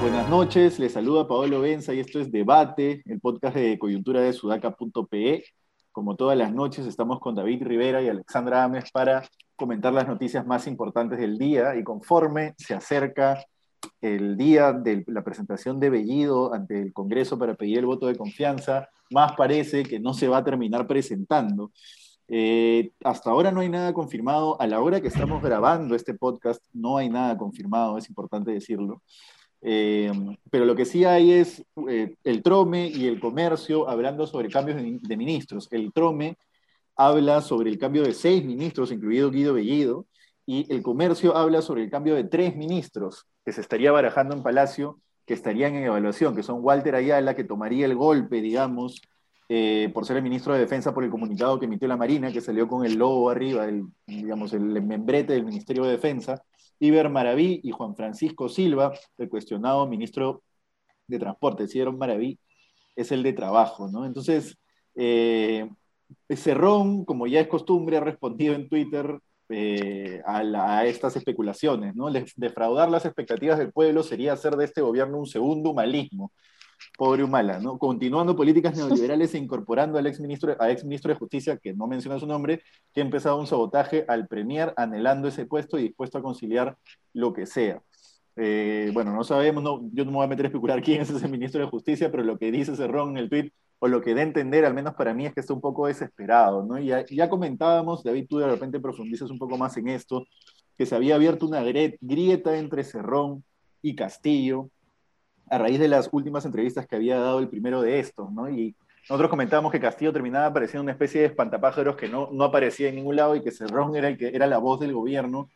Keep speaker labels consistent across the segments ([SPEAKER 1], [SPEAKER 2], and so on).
[SPEAKER 1] Buenas noches, les saluda Paolo Benza y esto es Debate, el podcast de coyuntura de sudaca.pe. Como todas las noches estamos con David Rivera y Alexandra Ames para comentar las noticias más importantes del día y conforme se acerca el día de la presentación de Bellido ante el Congreso para pedir el voto de confianza, más parece que no se va a terminar presentando. Eh, hasta ahora no hay nada confirmado. A la hora que estamos grabando este podcast, no hay nada confirmado, es importante decirlo. Eh, pero lo que sí hay es eh, el Trome y el comercio hablando sobre cambios de, ministros. El Trome habla sobre el cambio de seis ministros, incluido Guido Bellido, y el comercio habla sobre el cambio de tres ministros que se estaría barajando en Palacio, que estarían en evaluación, que son Walter Ayala, que tomaría el golpe, digamos, eh, por ser el ministro de Defensa por el comunicado que emitió la Marina, que salió con el logo arriba, digamos, el membrete del Ministerio de Defensa, Iber Maraví y Juan Francisco Silva, el cuestionado ministro de Transporte. Iber Maraví es el de Trabajo, ¿no? Entonces, eh, Cerrón, como ya es costumbre, ha respondido en Twitter eh, a, estas especulaciones, ¿no? Defraudar las expectativas del pueblo sería hacer de este gobierno un segundo humanismo pobre Humala, ¿no? Continuando políticas neoliberales e incorporando al exministro, a exministro de Justicia, que no menciona su nombre, que ha empezado un sabotaje al Premier, anhelando ese puesto y dispuesto a conciliar lo que sea. Eh, bueno, no sabemos, no, yo no me voy a meter a especular quién es ese ministro de Justicia, pero lo que dice Cerrón en el tweet, o lo que da a entender, al menos para mí, es que está un poco desesperado, ¿no? Y ya, comentábamos, David, tú de repente profundizas un poco más en esto, que se había abierto una grieta entre Cerrón y Castillo, a raíz de las últimas entrevistas que había dado el primero de estos, ¿no? Y nosotros comentábamos que Castillo terminaba apareciendo una especie de espantapájaros que no, no aparecía en ningún lado y que Cerrón era, el que, era la voz del gobierno,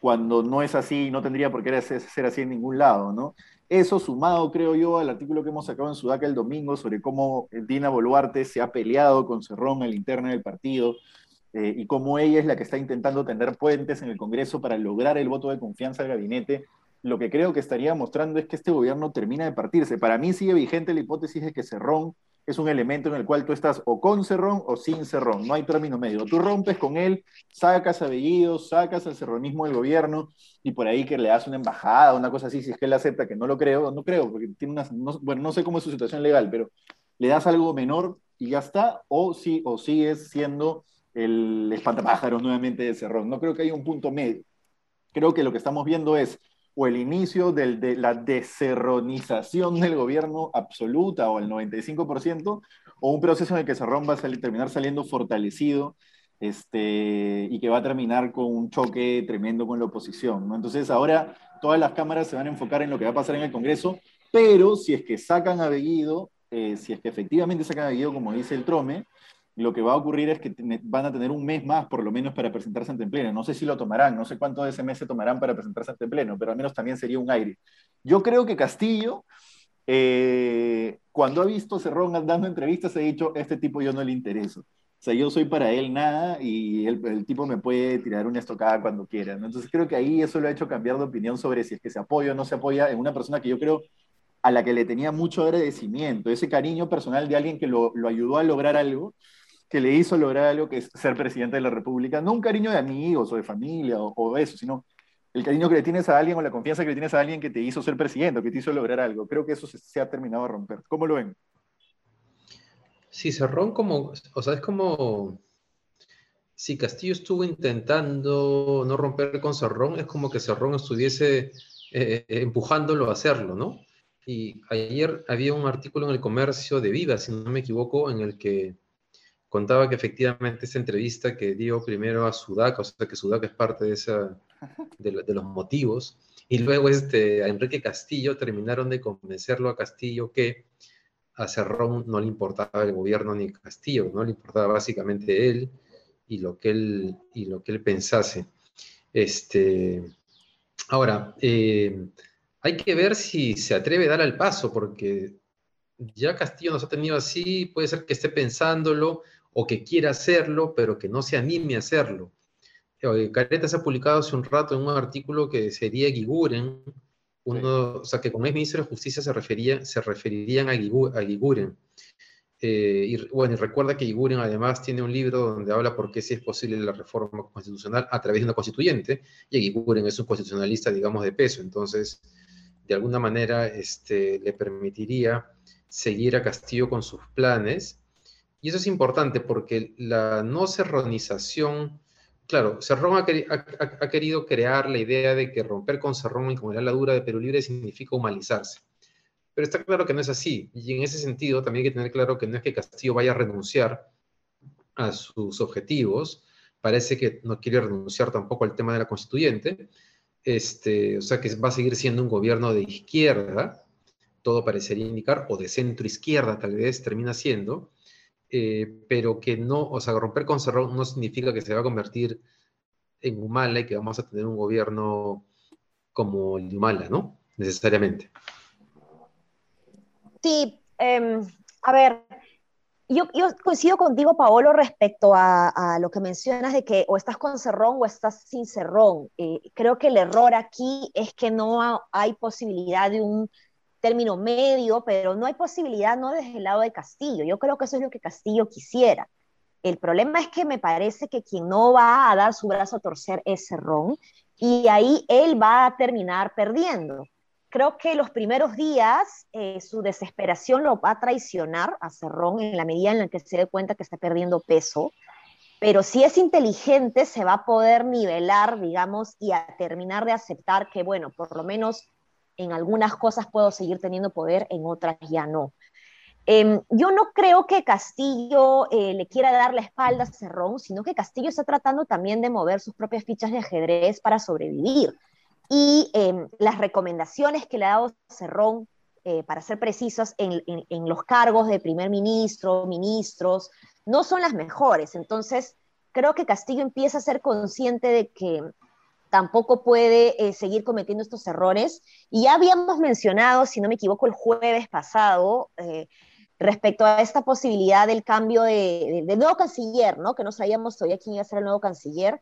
[SPEAKER 1] cuando no es así, no tendría por qué ser así en ningún lado, ¿no? Eso sumado, creo yo, al artículo que hemos sacado en Sudaca el domingo sobre cómo Dina Boluarte se ha peleado con Cerrón en la interna del partido eh, y cómo ella es la que está intentando tender puentes en el Congreso para lograr el voto de confianza al gabinete lo que creo que estaría mostrando es que este gobierno termina de partirse. Para mí sigue vigente la hipótesis de que Cerrón es un elemento en el cual tú estás o con Cerrón o sin Cerrón, no hay término medio. Tú rompes con él, sacas a Bellido, sacas al cerronismo del gobierno y por ahí que le das una embajada, una cosa así, si es que él acepta, que no lo creo, no creo, porque tiene una, bueno, no sé cómo es su situación legal, pero le das algo menor y ya está, o, sí, o sigues siendo el espantapájaros nuevamente de Cerrón. No creo que haya un punto medio. Creo que lo que estamos viendo es o el inicio de la deserronización del gobierno absoluta o el 95%, o un proceso en el que Cerrón va a terminar saliendo fortalecido este, y que va a terminar con un choque tremendo con la oposición. Entonces ahora todas las cámaras se van a enfocar en lo que va a pasar en el Congreso, pero si es que sacan a Bellido, eh, si es que efectivamente sacan a Bellido, como dice el Trome, lo que va a ocurrir es que van a tener un mes más, por lo menos, para presentarse ante pleno. No sé si lo tomarán, no sé cuánto de ese mes se tomarán para presentarse ante pleno, pero al menos también sería un aire. Yo creo que Castillo, eh, cuando ha visto Cerrón dando entrevistas, ha dicho, este tipo yo no le intereso. O sea, yo soy para él nada y el, tipo me puede tirar una estocada cuando quiera. Entonces creo que ahí eso lo ha hecho cambiar de opinión sobre si es que se apoya o no se apoya en una persona que yo creo a la que le tenía mucho agradecimiento, ese cariño personal de alguien que lo, lo ayudó a lograr algo que le hizo lograr algo que es ser presidente de la República, no un cariño de amigos o de familia o, eso, sino el cariño que le tienes a alguien o la confianza que le tienes a alguien que te hizo ser presidente o que te hizo lograr algo. Creo que eso se, ha terminado de romper. ¿Cómo lo ven?
[SPEAKER 2] Sí, Cerrón como, o sea, es como, si Castillo estuvo intentando no romper con Cerrón, es como que Cerrón estuviese eh, empujándolo a hacerlo, ¿no? Y ayer había un artículo en el comercio de Viva, si no me equivoco, en el que contaba que efectivamente esa entrevista que dio primero a Sudaca, o sea que Sudaca es parte de, esa, de, los motivos, y luego este, a Enrique Castillo terminaron de convencerlo a Castillo que a Cerrón no le importaba el gobierno ni Castillo, no le importaba básicamente él y lo que él, y lo que él pensase. Este, ahora, eh, hay que ver si se atreve a dar el paso, porque ya Castillo nos ha tenido así, puede ser que esté pensándolo, o que quiera hacerlo, pero que no se anime a hacerlo. Careta se ha publicado hace un rato en un artículo que sería Giguren, uno, o sea, que como es ministro de Justicia se, refería, se referirían a, Giguren. Eh, y bueno, y recuerda que Iguren además tiene un libro donde habla por qué sí es posible la reforma constitucional a través de una constituyente, y Iguren es un constitucionalista, digamos, de peso, entonces, de alguna manera, este, le permitiría seguir a Castillo con sus planes, y eso es importante porque la no serronización, claro, Cerrón ha, querido crear la idea de que romper con Cerrón y con la dura de Perú Libre significa humanizarse. Pero está claro que no es así. Y en ese sentido también hay que tener claro que no es que Castillo vaya a renunciar a sus objetivos. Parece que no quiere renunciar tampoco al tema de la constituyente. Este, o sea que va a seguir siendo un gobierno de izquierda, todo parecería indicar, o de centro izquierda tal vez termina siendo, eh, pero que no, o sea, romper con Cerrón no significa que se va a convertir en Humala y que vamos a tener un gobierno como el de Humala, ¿no? Necesariamente.
[SPEAKER 3] Sí, em, a ver, yo, coincido contigo, Paolo, respecto a, lo que mencionas de que o estás con cerrón o estás sin cerrón. Eh, creo que el error aquí es que no hay posibilidad de un término medio, pero no hay posibilidad no desde el lado de Castillo. Yo creo que eso es lo que Castillo quisiera. El problema es que me parece que quien no va a dar su brazo a torcer es Cerrón y ahí él va a terminar perdiendo creo que los primeros días eh, su desesperación lo va a traicionar a Cerrón en la medida en la que se dé cuenta que está perdiendo peso, pero si es inteligente se va a poder nivelar, digamos, y a terminar de aceptar que, bueno, por lo menos en algunas cosas puedo seguir teniendo poder, en otras ya no. Em, yo no creo que Castillo eh, le quiera dar la espalda a Cerrón, sino que Castillo está tratando también de mover sus propias fichas de ajedrez para sobrevivir. Y em, las recomendaciones que le ha dado Cerrón, eh, para ser precisos, en, los cargos de primer ministro, ministros, no son las mejores. Entonces, creo que Castillo empieza a ser consciente de que tampoco puede eh, seguir cometiendo estos errores. Y ya habíamos mencionado, si no me equivoco, el jueves pasado, eh, respecto a esta posibilidad del cambio de, nuevo canciller, ¿no? Que no sabíamos todavía quién iba a ser el nuevo canciller.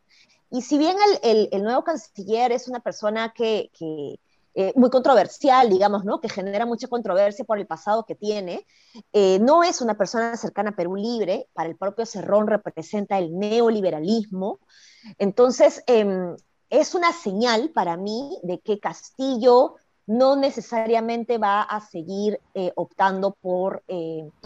[SPEAKER 3] Y si bien el, nuevo canciller es una persona que, eh, muy controversial, digamos, ¿no? Que genera mucha controversia por el pasado que tiene, no es una persona cercana a Perú Libre, para el propio Cerrón representa el neoliberalismo. Entonces, em, es una señal para mí de que Castillo no necesariamente va a seguir eh, optando por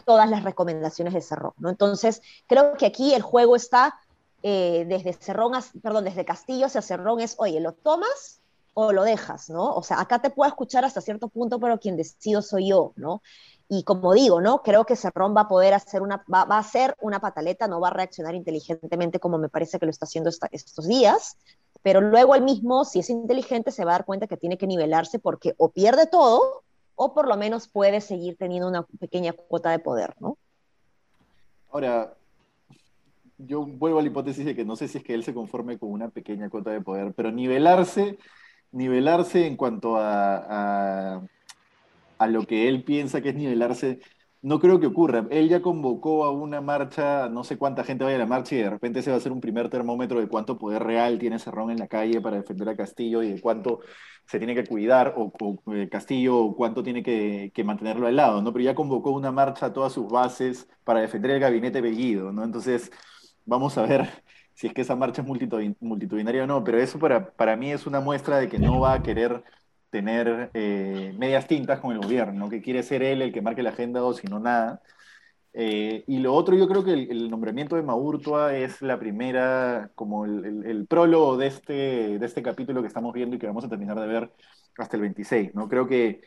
[SPEAKER 3] todas las recomendaciones de Cerrón, ¿no? Entonces, creo que aquí el juego está eh, desde Cerrón, perdón, desde Castillo hacia Cerrón es, oye, ¿lo tomas o lo dejas, no? O sea, acá te puedo escuchar hasta cierto punto, pero quien decido soy yo, ¿no? Y como digo, ¿no? Creo que Cerrón va a poder hacer una, va, a una pataleta, no va a reaccionar inteligentemente como me parece que lo está haciendo estos días, pero luego él mismo, si es inteligente, se va a dar cuenta que tiene que nivelarse porque o pierde todo o por lo menos puede seguir teniendo una pequeña cuota de poder, ¿no?
[SPEAKER 1] Ahora, yo vuelvo a la hipótesis de que no sé si es que él se conforme con una pequeña cuota de poder, pero nivelarse, nivelarse en cuanto a, a, a lo que él piensa que es nivelarse, no creo que ocurra. Él ya convocó a una marcha, no sé cuánta gente vaya a la marcha y de repente se va a hacer un primer termómetro de cuánto poder real tiene Cerrón en la calle para defender a Castillo y de cuánto se tiene que cuidar o, eh, Castillo o cuánto tiene que, que, mantenerlo al lado, ¿no? Pero ya convocó una marcha a todas sus bases para defender el gabinete Bellido, ¿no? Entonces Vamos a ver si es que esa marcha es multitudinaria o no, pero eso para, para mí es una muestra de que no va a querer tener eh, medias tintas con el gobierno, que quiere ser él el que marque la agenda o si no nada. Eh, y lo otro, yo creo que el, nombramiento de Maurtua es la primera, como el, prólogo de este, de este capítulo que estamos viendo y que vamos a terminar de ver hasta el 26, ¿no? Creo que,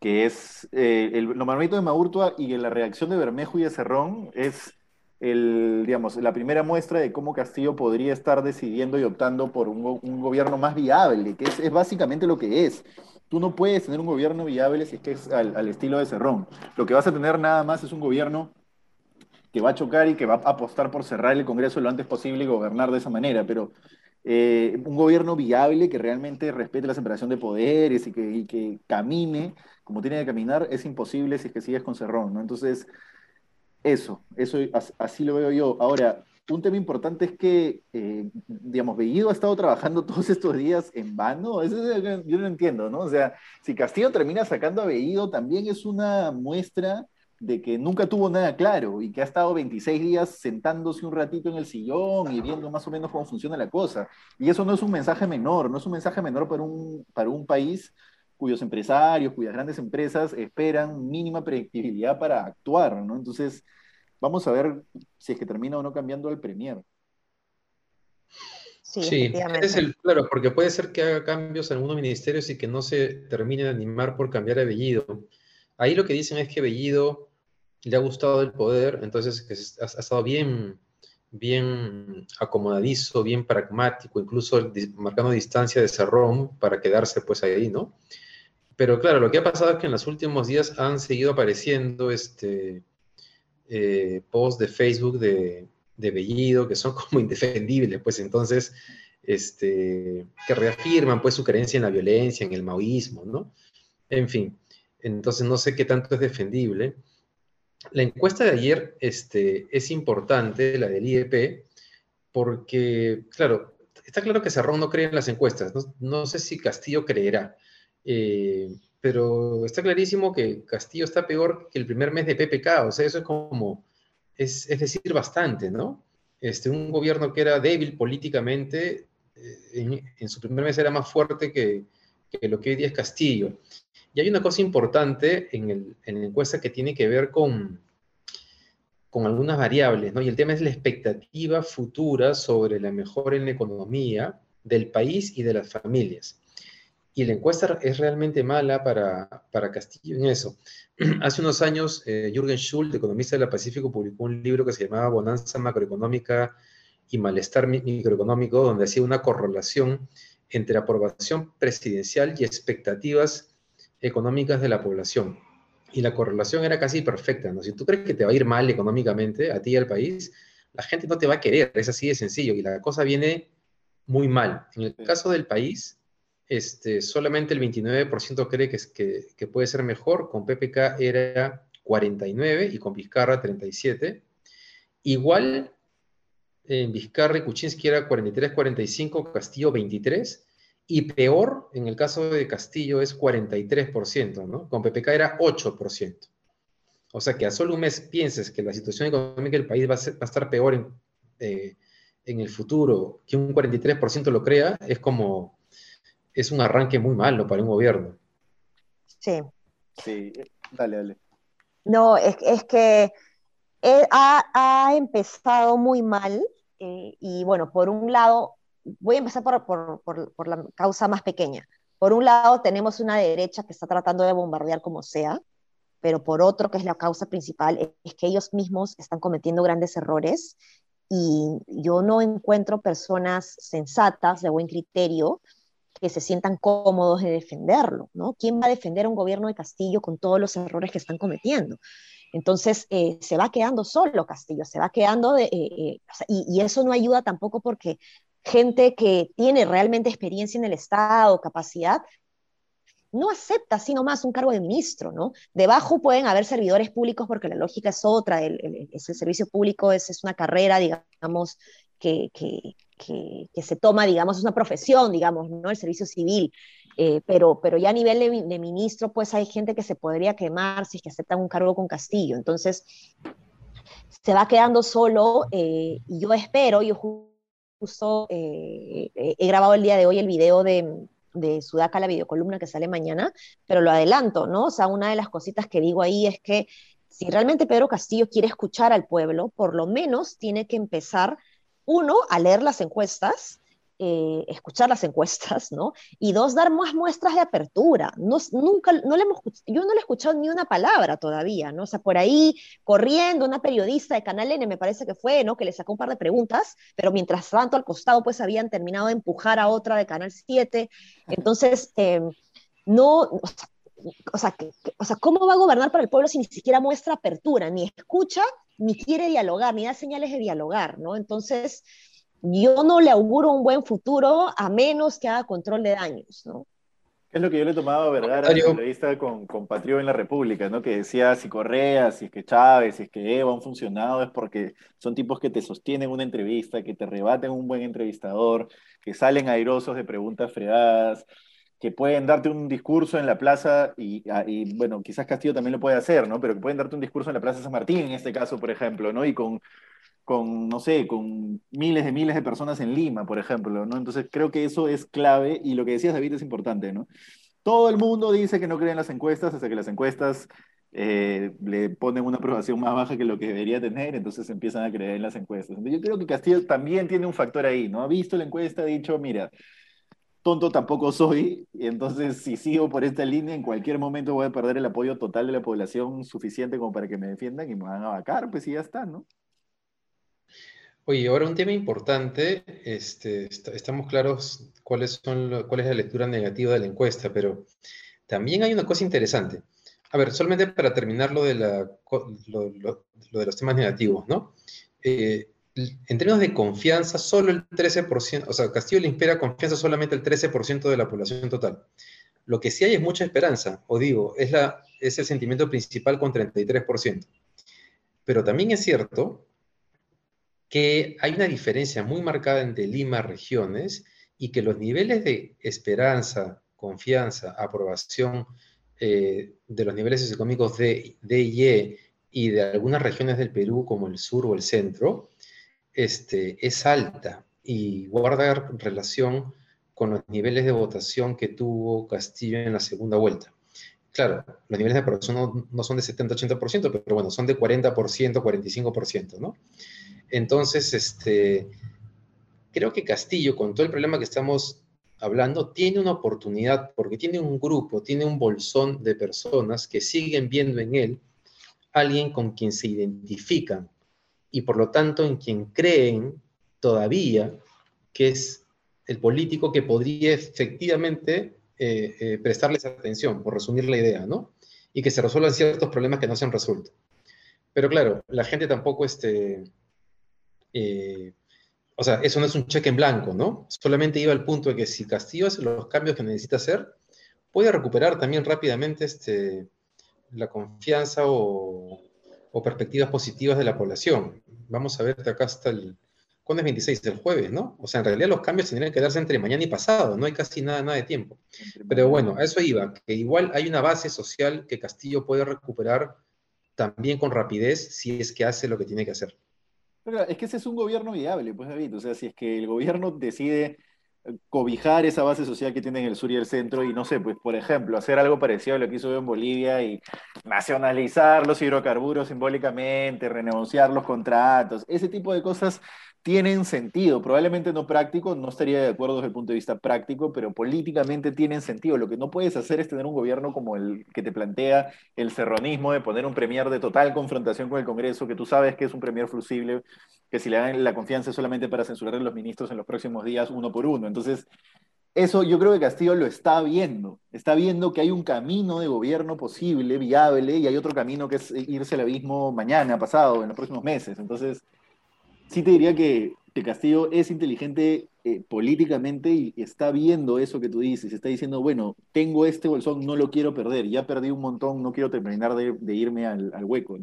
[SPEAKER 1] que es eh, el nombramiento de Maurtua y la reacción de Bermejo y de Cerrón es el, digamos, la primera muestra de cómo Castillo podría estar decidiendo y optando por un, gobierno más viable, que es, básicamente lo que es. Tú no puedes tener un gobierno viable si es que es al, estilo de Cerrón. Lo que vas a tener nada más es un gobierno que va a chocar y que va a apostar por cerrar el Congreso lo antes posible y gobernar de esa manera, pero eh, un gobierno viable que realmente respete la separación de poderes y que, que camine como tiene que caminar es imposible si es que sigues con Cerrón, ¿no? Entonces, eso, eso así lo veo yo. Ahora, un tema importante es que, eh, digamos, Bellido ha estado trabajando todos estos días en vano. Eso yo no entiendo, ¿no? O sea, si Castillo termina sacando a Bellido, también es una muestra de que nunca tuvo nada claro y que ha estado 26 días sentándose un ratito en el sillón y viendo más o menos cómo funciona la cosa. Y eso no es un mensaje menor, no es un mensaje menor para un, para un país cuyos empresarios, cuyas grandes empresas esperan mínima predictibilidad para actuar, ¿no? Entonces, vamos a ver si es que termina o no cambiando el Premier.
[SPEAKER 2] Sí, sí es el, claro, porque puede ser que haga cambios en algunos ministerios y que no se termine de animar por cambiar de Bellido. Ahí lo que dicen es que Bellido le ha gustado el poder, entonces que ha, estado bien, bien acomodadizo, bien pragmático, incluso marcando distancia de Cerrón para quedarse pues ahí, ¿no? Pero claro, lo que ha pasado es que en los últimos días han seguido apareciendo este, eh, posts de Facebook de, de Bellido, que son como indefendibles, pues entonces, este, que reafirman pues su creencia en la violencia, en el maoísmo, ¿no? En fin, entonces no sé qué tanto es defendible. La encuesta de ayer este, es importante, la del IEP, porque, claro, está claro que Cerrón no cree en las encuestas, no, sé si Castillo creerá, eh, pero está clarísimo que Castillo está peor que el primer mes de PPK, o sea, eso es como es, decir bastante, ¿no? Este, un gobierno que era débil políticamente, eh, en, su primer mes era más fuerte que, lo que hoy día es Castillo. Y hay una cosa importante en, la encuesta que tiene que ver con, con algunas variables, ¿no? Y el tema es la expectativa futura sobre la mejora en la economía del país y de las familias y la encuesta es realmente mala para, para Castillo en eso. Hace unos años, eh, Jürgen Schultz, economista de la Pacífico, publicó un libro que se llamaba Bonanza Macroeconómica y Malestar Microeconómico, donde hacía una correlación entre aprobación presidencial y expectativas económicas de la población. Y la correlación era casi perfecta, ¿no? Si tú crees que te va a ir mal económicamente, a ti y al país, la gente no te va a querer, es así de sencillo, y la cosa viene muy mal. En el caso del país, este, solamente el 29% cree que, que, puede ser mejor, con PPK era 49 y con Vizcarra 37. Igual en Vizcarra y Kuczynski era 43-45, Castillo 23, y peor en el caso de Castillo es 43%, ¿no? Con PPK era 8%. O sea que a solo un mes pienses que la situación económica del país va a, estar peor en, eh, en el futuro, que un 43% lo crea, es como es un arranque muy malo para un gobierno.
[SPEAKER 3] Sí.
[SPEAKER 1] Sí, dale, dale.
[SPEAKER 3] No, es, que ha, empezado muy mal eh, y bueno, por un lado, voy a empezar por, la causa más pequeña. Por un lado, tenemos una derecha que está tratando de bombardear como sea, pero por otro, que es la causa principal, es que ellos mismos están cometiendo grandes errores y yo no encuentro personas sensatas, de buen criterio, que se sientan cómodos de defenderlo, ¿no? ¿Quién va a defender a un gobierno de Castillo con todos los errores que están cometiendo? Entonces, eh, se va quedando solo Castillo, se va quedando, de, eh, eh, y, eso no ayuda tampoco porque gente que tiene realmente experiencia en el Estado, capacidad, no acepta sino más un cargo de ministro, ¿no? Debajo pueden haber servidores públicos porque la lógica es otra, el, ese servicio público es, es, una carrera, digamos, que, que, se toma, digamos, es una profesión, digamos, ¿no? El servicio civil. Eh, pero, pero ya a nivel de, ministro, pues hay gente que se podría quemar si es que aceptan un cargo con Castillo. Entonces, se va quedando solo eh, y yo espero, yo justo eh, he grabado el día de hoy el video de, de Sudaca, la videocolumna que sale mañana, pero lo adelanto, ¿no? O sea, una de las cositas que digo ahí es que si realmente Pedro Castillo quiere escuchar al pueblo, por lo menos tiene que empezar uno, a leer las encuestas, eh, escuchar las encuestas, ¿no? Y dos, dar más muestras de apertura. No, nunca, no le hemos, yo no le he escuchado ni una palabra todavía, ¿no? O sea, por ahí corriendo una periodista de Canal N, me parece que fue, ¿no? Que le sacó un par de preguntas, pero mientras tanto al costado pues habían terminado de empujar a otra de Canal 7. Entonces, em, no, o sea, o sea, ¿cómo va a gobernar para el pueblo si ni siquiera muestra apertura, ni escucha ni quiere dialogar, ni da señales de dialogar, ¿no? Entonces, yo no le auguro un buen futuro a menos que haga control de daños, ¿no?
[SPEAKER 1] Es lo que yo le tomaba a Vergara en la entrevista con, con Patrio en la República, ¿no? Que decía si Correa, si es que Chávez, si es que Eva han funcionado, es porque son tipos que te sostienen una entrevista, que te rebaten un buen entrevistador, que salen airosos de preguntas fregadas, que pueden darte un discurso en la plaza, y, ah, y, bueno, quizás Castillo también lo puede hacer, ¿no? Pero que pueden darte un discurso en la Plaza San Martín, en este caso, por ejemplo, ¿no? Y con, con, no sé, con miles de miles de personas en Lima, por ejemplo, ¿no? Entonces creo que eso es clave y lo que decías, David, es importante, ¿no? Todo el mundo dice que no cree en las encuestas hasta que las encuestas eh, le ponen una aprobación más baja que lo que debería tener, entonces empiezan a creer en las encuestas. yo creo que Castillo también tiene un factor ahí, ¿no? Ha visto la encuesta, ha dicho, mira, tonto tampoco soy, y entonces si sigo por esta línea, en cualquier momento voy a perder el apoyo total de la población suficiente como para que me defiendan y me van a vacar, pues y ya está, ¿no?
[SPEAKER 2] Oye, ahora un tema importante, este, estamos claros cuáles son cuál es la lectura negativa de la encuesta, pero también hay una cosa interesante. A ver, solamente para terminar lo de, la, lo, de los temas negativos, ¿no? Eh, en términos de confianza, solo el 13%, o sea, Castillo le inspira confianza solamente el 13% de la población total. Lo que sí hay es mucha esperanza, o digo, es, el sentimiento principal con 33%. Pero también es cierto que hay una diferencia muy marcada entre Lima regiones y que los niveles de esperanza, confianza, aprobación eh, de los niveles socioeconómicos de, de y E y de algunas regiones del Perú como el sur o el centro, este, es alta y guarda relación con los niveles de votación que tuvo Castillo en la segunda vuelta. Claro, los niveles de aprobación no, no son de 70-80%, pero bueno, son de 40%, 45%, ¿no? Entonces, este, creo que Castillo, con todo el problema que estamos hablando, tiene una oportunidad porque tiene un grupo, tiene un bolsón de personas que siguen viendo en él alguien con quien se identifican y por lo tanto en quien creen todavía que es el político que podría efectivamente eh, eh, prestarles atención, por resumir la idea, ¿no? Y que se resuelvan ciertos problemas que no se han resuelto. Pero claro, la gente tampoco este, eh, o sea, eso no es un cheque en blanco, ¿no? Solamente iba al punto de que si Castillo hace los cambios que necesita hacer, puede recuperar también rápidamente este, la confianza o, perspectivas positivas de la población. Vamos a ver de acá hasta el... ¿Cuándo es 26? El jueves, ¿no? O sea, en realidad los cambios tendrían que darse entre mañana y pasado, no hay casi nada, nada de tiempo. Pero bueno, a eso iba, que igual hay una base social que Castillo puede recuperar también con rapidez si es que hace lo que tiene que hacer
[SPEAKER 1] es que ese es un gobierno viable, pues David. O sea, si es que el gobierno decide cobijar esa base social que tiene en el sur y el centro y no sé, pues por ejemplo, hacer algo parecido a lo que hizo en Bolivia y nacionalizar los hidrocarburos simbólicamente, renegociar los contratos, ese tipo de cosas tienen sentido, probablemente no práctico, no estaría de acuerdo desde el punto de vista práctico, pero políticamente tienen sentido. Lo que no puedes hacer es tener un gobierno como el que te plantea el serronismo de poner un premier de total confrontación con el Congreso, que tú sabes que es un premier flusible, que si le dan la confianza es solamente para censurar a los ministros en los próximos días uno por uno. Entonces, eso yo creo que Castillo lo está viendo, está viendo que hay un camino de gobierno posible, viable, y hay otro camino que es irse al abismo mañana, pasado, en los próximos meses. Entonces, sí te diría que, Castillo es inteligente eh, políticamente y está viendo eso que tú dices, está diciendo, bueno, tengo este bolsón, no lo quiero perder, ya perdí un montón, no quiero terminar de, irme al, hueco.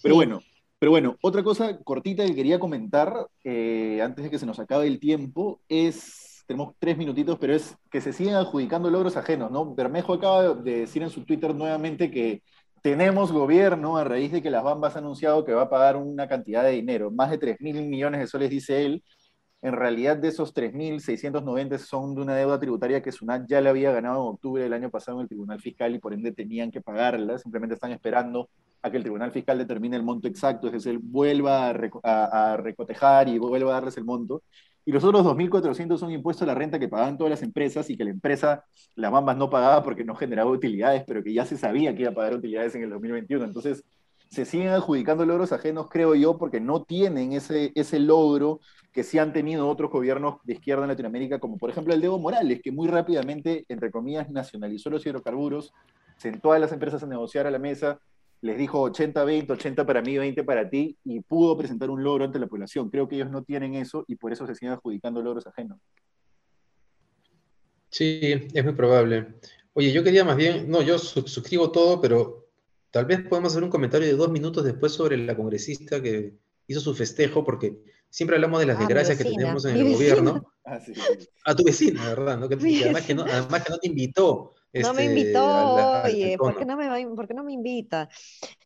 [SPEAKER 1] Pero bueno, pero bueno, otra cosa cortita que quería comentar eh, antes de que se nos acabe el tiempo es, tenemos tres minutitos, pero es que se siguen adjudicando logros ajenos, ¿no? Bermejo acaba de decir en su Twitter nuevamente que tenemos gobierno a raíz de que las Bambas ha anunciado que va a pagar una cantidad de dinero, más de 3 mil millones de soles, dice él. En realidad, de esos 3.690 son de una deuda tributaria que Sunat ya le había ganado en octubre del año pasado en el Tribunal Fiscal y por ende tenían que pagarla. Simplemente están esperando a que el Tribunal Fiscal determine el monto exacto, es decir, vuelva a, a recotejar y vuelva a darles el monto y los otros 2.400 son impuestos a la renta que pagaban todas las empresas y que la empresa, las Bambas, no pagaba porque no generaba utilidades, pero que ya se sabía que iba a pagar utilidades en el 2021. Entonces, se siguen adjudicando logros ajenos, creo yo, porque no tienen ese, ese logro que sí han tenido otros gobiernos de izquierda en Latinoamérica, como por ejemplo el de Evo Morales, que muy rápidamente, entre comillas, nacionalizó los hidrocarburos, sentó a las empresas a negociar a la mesa les dijo 80-20, 80 para mí, 20 para ti, y pudo presentar un logro ante la población. Creo que ellos no tienen eso y por eso se siguen adjudicando logros ajenos.
[SPEAKER 2] Sí, es muy probable. Oye, yo quería más bien, no, yo suscribo todo, pero tal vez podemos hacer un comentario de dos minutos después sobre la congresista que hizo su festejo, porque siempre hablamos de las desgracias que tenemos en el gobierno.
[SPEAKER 1] Ah, sí, sí.
[SPEAKER 2] A tu vecina, ¿verdad? ¿no? Que, que además, que no, además que no te invitó.
[SPEAKER 3] No me
[SPEAKER 2] este,
[SPEAKER 3] invitó, oye, ¿por qué no me, por qué no me invita?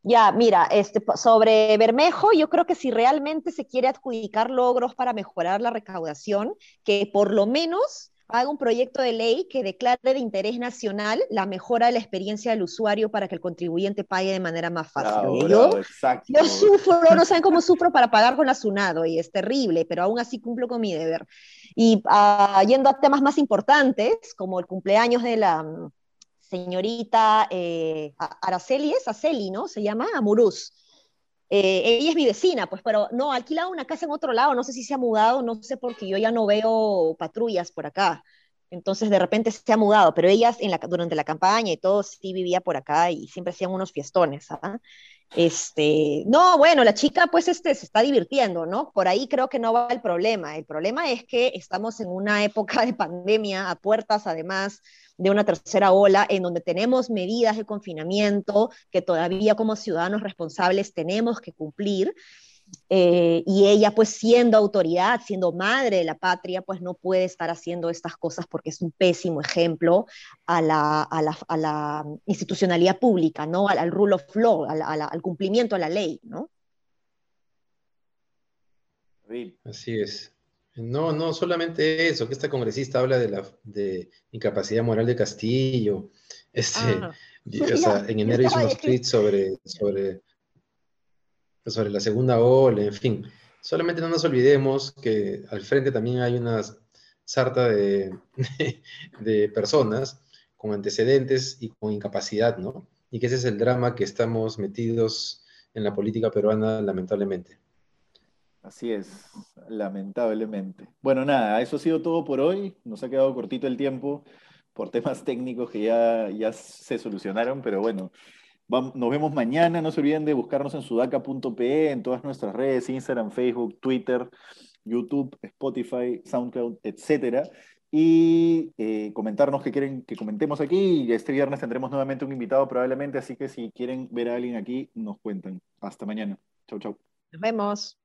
[SPEAKER 3] Ya, mira, este, sobre Bermejo, yo creo que si realmente se quiere adjudicar logros para mejorar la recaudación, que por lo menos haga un proyecto de ley que declare de interés nacional la mejora de la experiencia del usuario para que el contribuyente pague de manera más fácil.
[SPEAKER 1] Bravo,
[SPEAKER 3] Oye,
[SPEAKER 1] bravo,
[SPEAKER 3] yo, yo sufro, no saben cómo sufro para pagar con la SUNADO y es terrible, pero aún así cumplo con mi deber. Y ah, yendo a temas más importantes, como el cumpleaños de la mm, señorita eh, Araceli, es Araceli, ¿no? Se llama Amuruz. Eh, ella es mi vecina, pues, pero no, ha alquilado una casa en otro lado, no sé si se ha mudado, no sé porque yo ya no veo patrullas por acá. Entonces, de repente se ha mudado, pero ella en la, durante la campaña y todo sí vivía por acá y siempre hacían unos fiestones, ¿ah? Este, no, bueno, la chica pues este, se está divirtiendo, ¿no? Por ahí creo que no va el problema. El problema es que estamos en una época de pandemia, a puertas además de una tercera ola, en donde tenemos medidas de confinamiento que todavía como ciudadanos responsables tenemos que cumplir. Eh, y ella, pues siendo autoridad, siendo madre de la patria, pues no puede estar haciendo estas cosas porque es un pésimo ejemplo a la, a la, a la institucionalidad pública, ¿no? Al, al rule of law, al, al, al cumplimiento de la ley, ¿no?
[SPEAKER 2] Así es. No, no solamente eso, que esta congresista habla de la de incapacidad moral de Castillo. Este,
[SPEAKER 3] Ah,
[SPEAKER 2] o sea, en enero hizo unos tweets sobre, sobre, sobre la segunda ola, en fin. Solamente no nos olvidemos que al frente también hay una sarta de, de personas con antecedentes y con incapacidad, ¿no? Y que ese es el drama que estamos metidos en la política peruana, lamentablemente.
[SPEAKER 1] así es, lamentablemente. Bueno, nada, eso ha sido todo por hoy. Nos ha quedado cortito el tiempo por temas técnicos que ya, ya se solucionaron, pero bueno, nos vemos mañana. No se olviden de buscarnos en sudaca.pe, en todas nuestras redes, Instagram, Facebook, Twitter, YouTube, Spotify, SoundCloud, etcétera. Y eh, comentarnos qué quieren que comentemos aquí. Este viernes tendremos nuevamente un invitado probablemente, así que si quieren ver a alguien aquí, nos cuentan. Hasta mañana. Chau, chau.
[SPEAKER 3] Nos vemos.